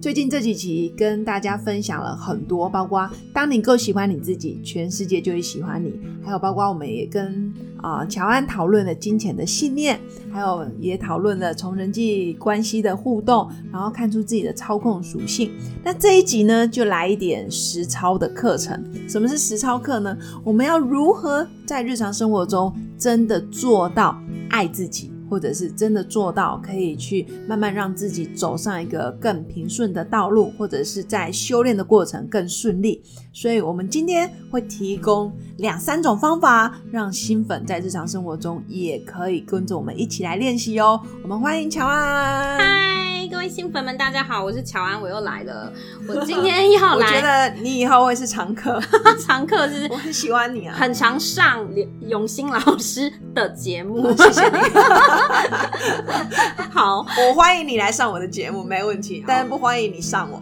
最近这几集跟大家分享了很多，包括当你够喜欢你自己，全世界就会喜欢你；还有包括我们也跟啊乔安讨论了金钱的信念，还有也讨论了从人际关系的互动，然后看出自己的操控属性。那这一集呢，就来一点实操的课程。什么是实操课呢？我们要如何在日常生活中真的做到爱自己？或者是真的做到，可以去慢慢让自己走上一个更平顺的道路，或者是在修炼的过程更顺利。所以，我们今天会提供两三种方法，让新粉在日常生活中也可以跟着我们一起来练习哦。我们欢迎乔安，嗨，各位新粉们，大家好，我是乔安，我又来了。我今天要来，我觉得你以后会是常客，常客是，我很喜欢你啊，很常上永新老师的节目，谢谢你。好，我欢迎你来上我的节目，没问题，但是不欢迎你上我。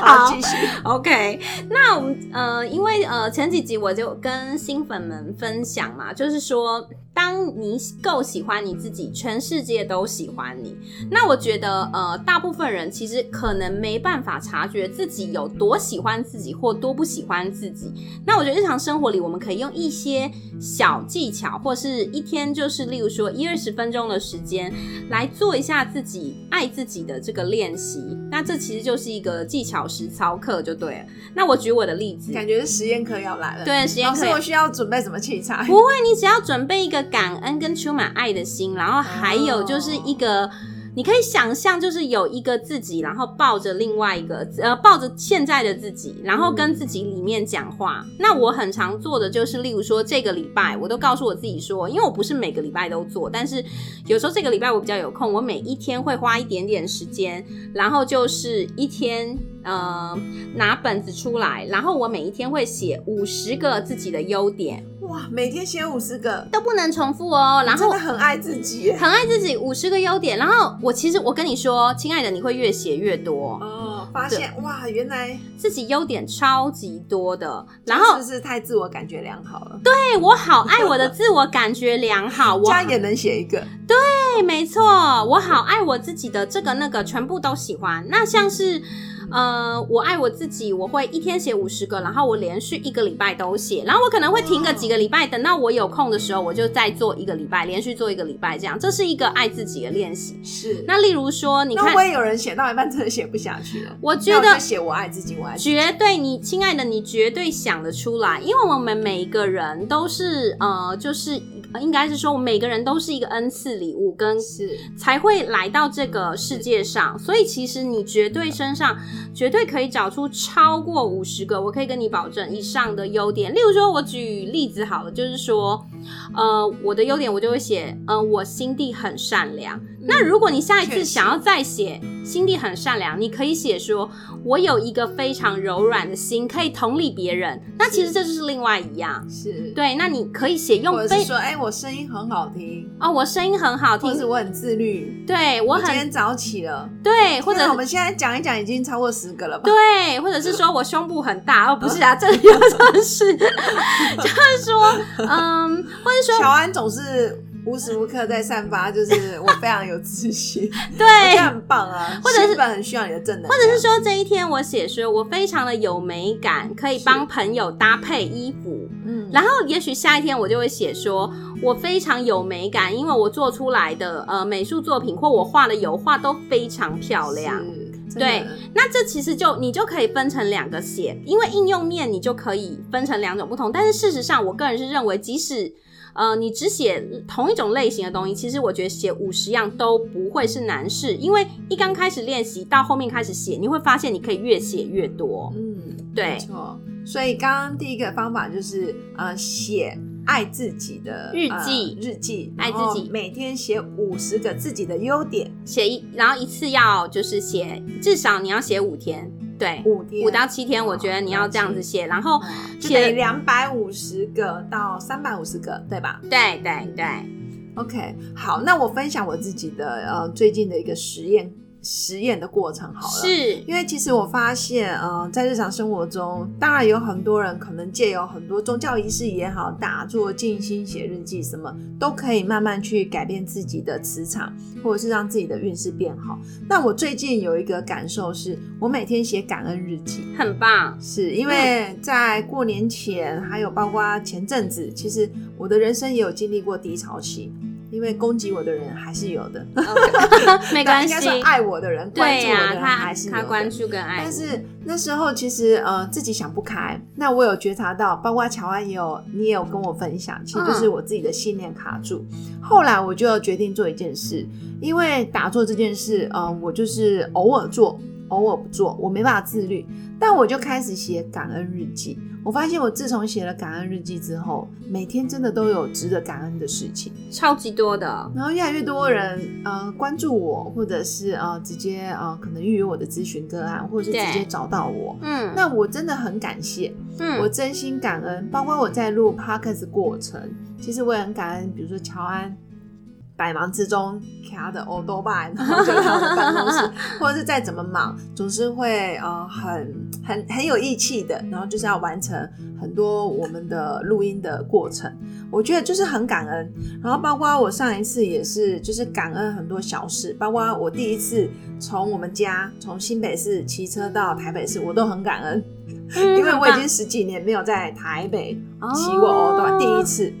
好，继续，OK。那我们呃，因为呃前几集我就跟新粉们分享嘛，就是说。当你够喜欢你自己，全世界都喜欢你。那我觉得，呃，大部分人其实可能没办法察觉自己有多喜欢自己或多不喜欢自己。那我觉得日常生活里，我们可以用一些小技巧，或是一天就是例如说一二十分钟的时间，来做一下自己爱自己的这个练习。那这其实就是一个技巧实操课，就对了。那我举我的例子，感觉是实验课要来了。对，实验课。我需要准备什么器材？不会，你只要准备一个。感恩跟充满爱的心，然后还有就是一个，你可以想象，就是有一个自己，然后抱着另外一个，呃，抱着现在的自己，然后跟自己里面讲话。那我很常做的就是，例如说这个礼拜，我都告诉我自己说，因为我不是每个礼拜都做，但是有时候这个礼拜我比较有空，我每一天会花一点点时间，然后就是一天。呃，拿本子出来，然后我每一天会写五十个自己的优点。哇，每天写五十个都不能重复哦。然后真的很爱自己，很爱自己，五十个优点。然后我其实我跟你说，亲爱的，你会越写越多哦。发现哇，原来自己优点超级多的。然后是不是太自我感觉良好了？对我好爱我的自我感觉良好，我也能写一个。对，没错，我好爱我自己的这个那个，全部都喜欢。那像是。呃，我爱我自己，我会一天写五十个，然后我连续一个礼拜都写，然后我可能会停个几个礼拜，等到我有空的时候，我就再做一个礼拜，连续做一个礼拜，这样，这是一个爱自己的练习。是。那例如说，你看，会不会有人写到一半真的写不下去了？我觉得写我爱自己，我爱绝对，你亲爱的，你绝对想得出来，因为我们每一个人都是呃，就是应该是说我，每个人都是一个恩赐礼物，跟是才会来到这个世界上，所以其实你绝对身上。绝对可以找出超过五十个，我可以跟你保证以上的优点。例如说，我举例子好了，就是说，呃，我的优点我就会写，嗯，我心地很善良。那如果你下一次想要再写心地很善良，你可以写说。我有一个非常柔软的心，可以同理别人。那其实这就是另外一样，是对。那你可以写用，或者说，哎，我声音很好听哦，我声音很好听，或者我很自律，对我很今天早起了，对，或者我们现在讲一讲，已经超过十个了吧？对，或者是说我胸部很大哦，不是啊，这里有什么事？就是说，嗯，或者说，乔安总是。无时无刻在散发，就是我非常有自信，对，很棒啊。或者是很需要你的正能量，或者是说这一天我写说，我非常的有美感，可以帮朋友搭配衣服。嗯，然后也许下一天我就会写说，我非常有美感，因为我做出来的呃美术作品或我画的油画都非常漂亮。对，那这其实就你就可以分成两个写，因为应用面你就可以分成两种不同。但是事实上，我个人是认为，即使呃，你只写同一种类型的东西，其实我觉得写五十样都不会是难事，因为一刚开始练习到后面开始写，你会发现你可以越写越多。嗯，对，没错。所以刚刚第一个方法就是呃，写爱自己的日记，日记爱自己，每天写五十个自己的优点，写一，然后一次要就是写至少你要写五天。对，五天五到七天，我觉得你要这样子写，然后写两百五十个到三百五十个，对吧？对对对，OK，好，那我分享我自己的呃最近的一个实验。实验的过程好了，是。因为其实我发现，嗯，在日常生活中，当然有很多人可能借由很多宗教仪式也好，打坐、静心、写日记，什么都可以慢慢去改变自己的磁场，或者是让自己的运势变好。那我最近有一个感受是，我每天写感恩日记，很棒，是因为在过年前，还有包括前阵子，其实我的人生也有经历过低潮期。因为攻击我的人还是有的，没关系。应该说爱我的人、关注我的人还是有他关注跟爱。但是那时候其实呃自己想不开，那我有觉察到，包括乔安也有，你也有跟我分享，其实就是我自己的信念卡住。后来我就决定做一件事，因为打坐这件事，嗯，我就是偶尔做，偶尔不做，我没办法自律。但我就开始写感恩日记。我发现我自从写了感恩日记之后，每天真的都有值得感恩的事情，超级多的。然后越来越多人呃关注我，或者是呃直接呃可能预约我的咨询个案，或者是直接找到我。嗯，那我真的很感谢，嗯，我真心感恩。包括我在录 podcast 过程，其实我也很感恩，比如说乔安。百忙之中卡的欧多拜，然后就到办公室，或者是再怎么忙，总是会呃很很很有义气的，然后就是要完成很多我们的录音的过程。我觉得就是很感恩，然后包括我上一次也是，就是感恩很多小事，包括我第一次从我们家从新北市骑车到台北市，我都很感恩，因为我已经十几年没有在台北骑过欧多，第一次。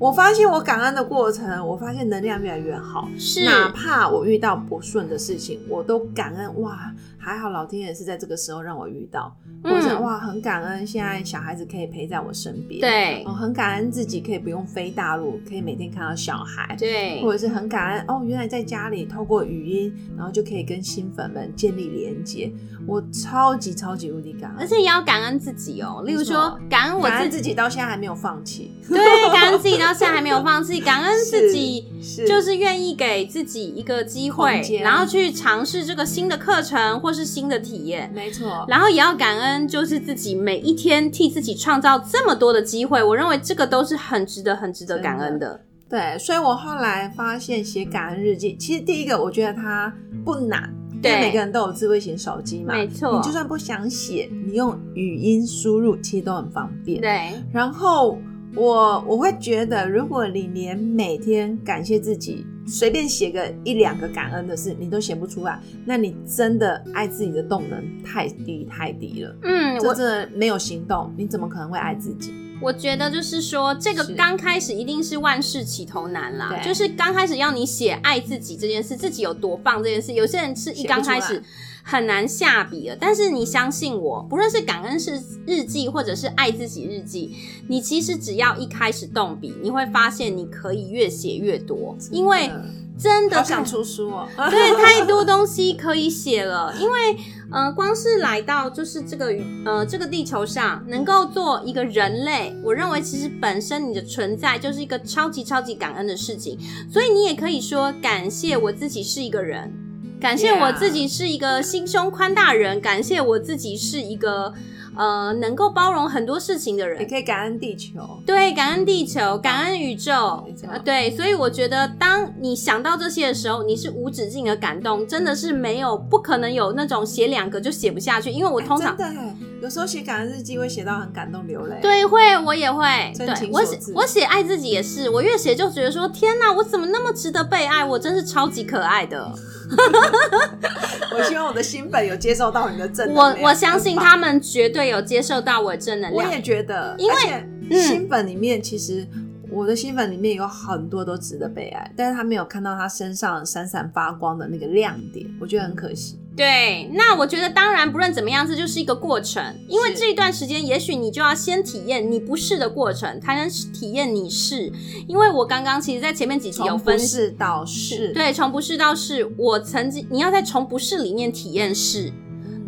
我发现我感恩的过程，我发现能量越来越好。是，哪怕我遇到不顺的事情，我都感恩。哇，还好老天爷是在这个时候让我遇到。或者哇，很感恩现在小孩子可以陪在我身边。对，哦，很感恩自己可以不用飞大陆，可以每天看到小孩。对，或者是很感恩哦，原来在家里透过语音，然后就可以跟新粉们建立连接。我超级超级无敌感恩，而且也要感恩自己哦。例如说，感恩我自己到现在还没有放弃。对，感恩自己到现在还没有放弃，感恩自己就是愿意给自己一个机会，然后去尝试这个新的课程或是新的体验。没错，然后也要感恩。就是自己每一天替自己创造这么多的机会，我认为这个都是很值得、很值得感恩的。对，所以我后来发现写感恩日记，其实第一个我觉得它不难，因为每个人都有智慧型手机嘛，没错。你就算不想写，你用语音输入其实都很方便。对，然后。我我会觉得，如果你连每天感谢自己，随便写个一两个感恩的事，你都写不出来，那你真的爱自己的动能太低太低了。嗯，我真的没有行动，你怎么可能会爱自己？我觉得就是说，这个刚开始一定是万事起头难啦，就是刚开始要你写爱自己这件事，自己有多棒这件事，有些人是一刚开始。很难下笔了，但是你相信我，不论是感恩是日记，或者是爱自己日记，你其实只要一开始动笔，你会发现你可以越写越多，因为真的想出书哦，对，太多东西可以写了。因为呃，光是来到就是这个呃这个地球上，能够做一个人类，我认为其实本身你的存在就是一个超级超级感恩的事情，所以你也可以说感谢我自己是一个人。感谢我自己是一个心胸宽大人，感谢我自己是一个呃能够包容很多事情的人，也可以感恩地球，对，感恩地球，感恩宇宙，呃，对，所以我觉得当你想到这些的时候，你是无止境的感动，真的是没有不可能有那种写两个就写不下去，因为我通常真的有时候写感恩日记会写到很感动流泪，对，会我也会，对我写我写爱自己也是，我越写就觉得说天哪，我怎么那么值得被爱，我真是超级可爱的。我希望我的新粉有接受到你的正能量。我我相信他们绝对有接受到我的正能量。我也觉得，因为新粉里面其实我的新粉里面有很多都值得被爱，但是他没有看到他身上闪闪发光的那个亮点，我觉得很可惜。对，那我觉得当然不论怎么样，这就是一个过程。因为这一段时间，也许你就要先体验你不是的过程，才能体验你是。因为我刚刚其实，在前面几集有分是到是，对，从不是到是。我曾经，你要在从不是里面体验是。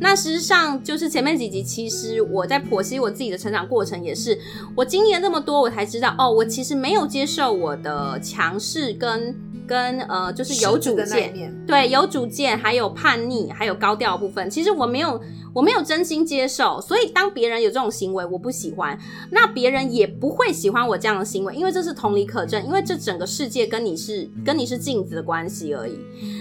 那事实上，就是前面几集，其实我在剖析我自己的成长过程，也是我经历了那么多，我才知道，哦，我其实没有接受我的强势跟。跟呃就是有主见，对有主见，还有叛逆，还有高调部分，其实我没有。我没有真心接受，所以当别人有这种行为，我不喜欢，那别人也不会喜欢我这样的行为，因为这是同理可证，因为这整个世界跟你是跟你是镜子的关系而已。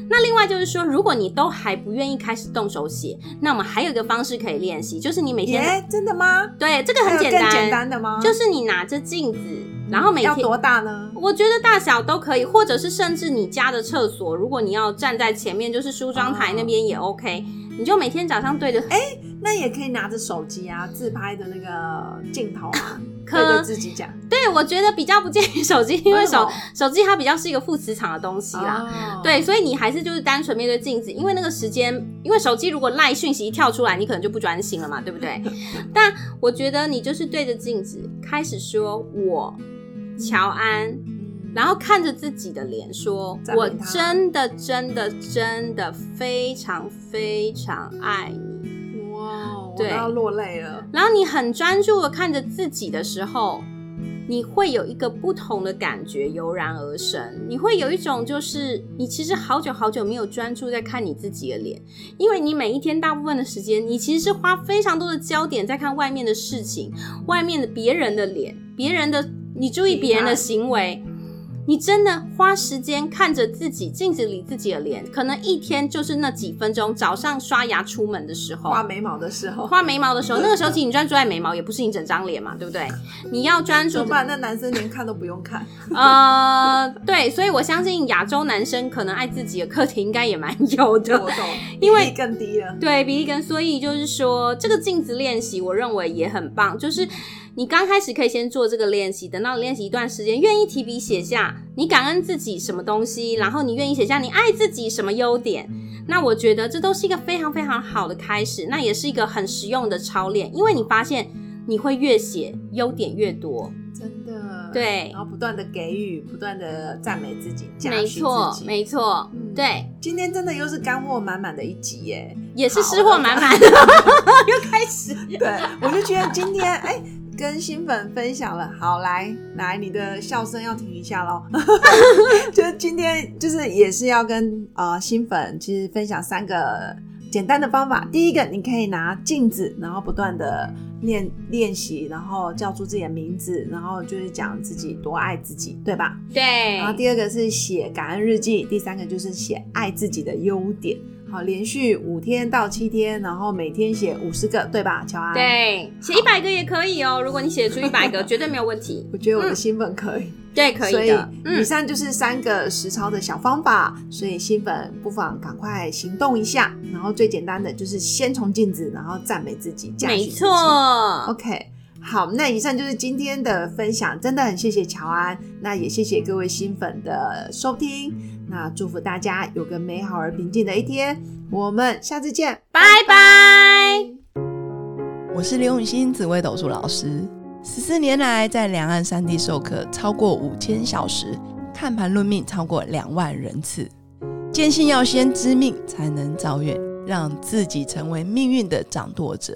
那另外就是说，如果你都还不愿意开始动手写，那我们还有一个方式可以练习，就是你每天真的吗？对，这个很简单，简单的吗？就是你拿着镜子，然后每天要多大呢？我觉得大小都可以，或者是甚至你家的厕所，如果你要站在前面，就是梳妆台那边也 OK。你就每天早上对着，哎，那也可以拿着手机啊，自拍的那个镜头啊，对着自己讲。对，我觉得比较不建议手机，因为手手机它比较是一个副磁场的东西啦。对，所以你还是就是单纯面对镜子，因为那个时间，因为手机如果赖讯息一跳出来，你可能就不专心了嘛，对不对？但我觉得你就是对着镜子开始说“我乔安”。然后看着自己的脸说：“我真的真的真的非常非常爱你。”哇，我都要落泪了。然后你很专注的看着自己的时候，你会有一个不同的感觉油然而生。你会有一种就是你其实好久好久没有专注在看你自己的脸，因为你每一天大部分的时间，你其实是花非常多的焦点在看外面的事情，外面的别人的脸，别人的你注意别人的行为。你真的花时间看着自己镜子里自己的脸，可能一天就是那几分钟。早上刷牙出门的时候，画眉毛的时候，画眉毛的时候，那个时候其实你专注在眉毛，也不是你整张脸嘛，对不对？你要专注。不然那男生连看都不用看。呃，对，所以我相信亚洲男生可能爱自己的课题应该也蛮有的。我懂，因为更低了。对，比例更，所以就是说这个镜子练习，我认为也很棒，就是。你刚开始可以先做这个练习，等到练习一段时间，愿意提笔写下你感恩自己什么东西，然后你愿意写下你爱自己什么优点，那我觉得这都是一个非常非常好的开始，那也是一个很实用的操练，因为你发现你会越写优点越多，真的，对，然后不断的给予，不断的赞美自己，没错，没错，对，今天真的又是干货满满的一集耶，也是湿货满满 的，又今天哎。跟新粉分享了，好来来，你的笑声要停一下喽。就是今天就是也是要跟呃新粉其实分享三个简单的方法。第一个，你可以拿镜子，然后不断的练练习，然后叫出自己的名字，然后就是讲自己多爱自己，对吧？对。然后第二个是写感恩日记，第三个就是写爱自己的优点。好，连续五天到七天，然后每天写五十个，对吧，乔安？对，写一百个也可以哦。如果你写出一百个，绝对没有问题。我觉得我的新粉可以，对，可以的。以上就是三个实操的小方法，所以新粉不妨赶快行动一下。然后最简单的就是先从镜子，然后赞美自己，没错。OK，好，那以上就是今天的分享，真的很谢谢乔安，那也谢谢各位新粉的收听。那祝福大家有个美好而平静的一天，我们下次见，拜拜。我是刘永新紫薇斗数老师，十四年来在两岸三地授课超过五千小时，看盘论命超过两万人次，坚信要先知命才能造运，让自己成为命运的掌舵者。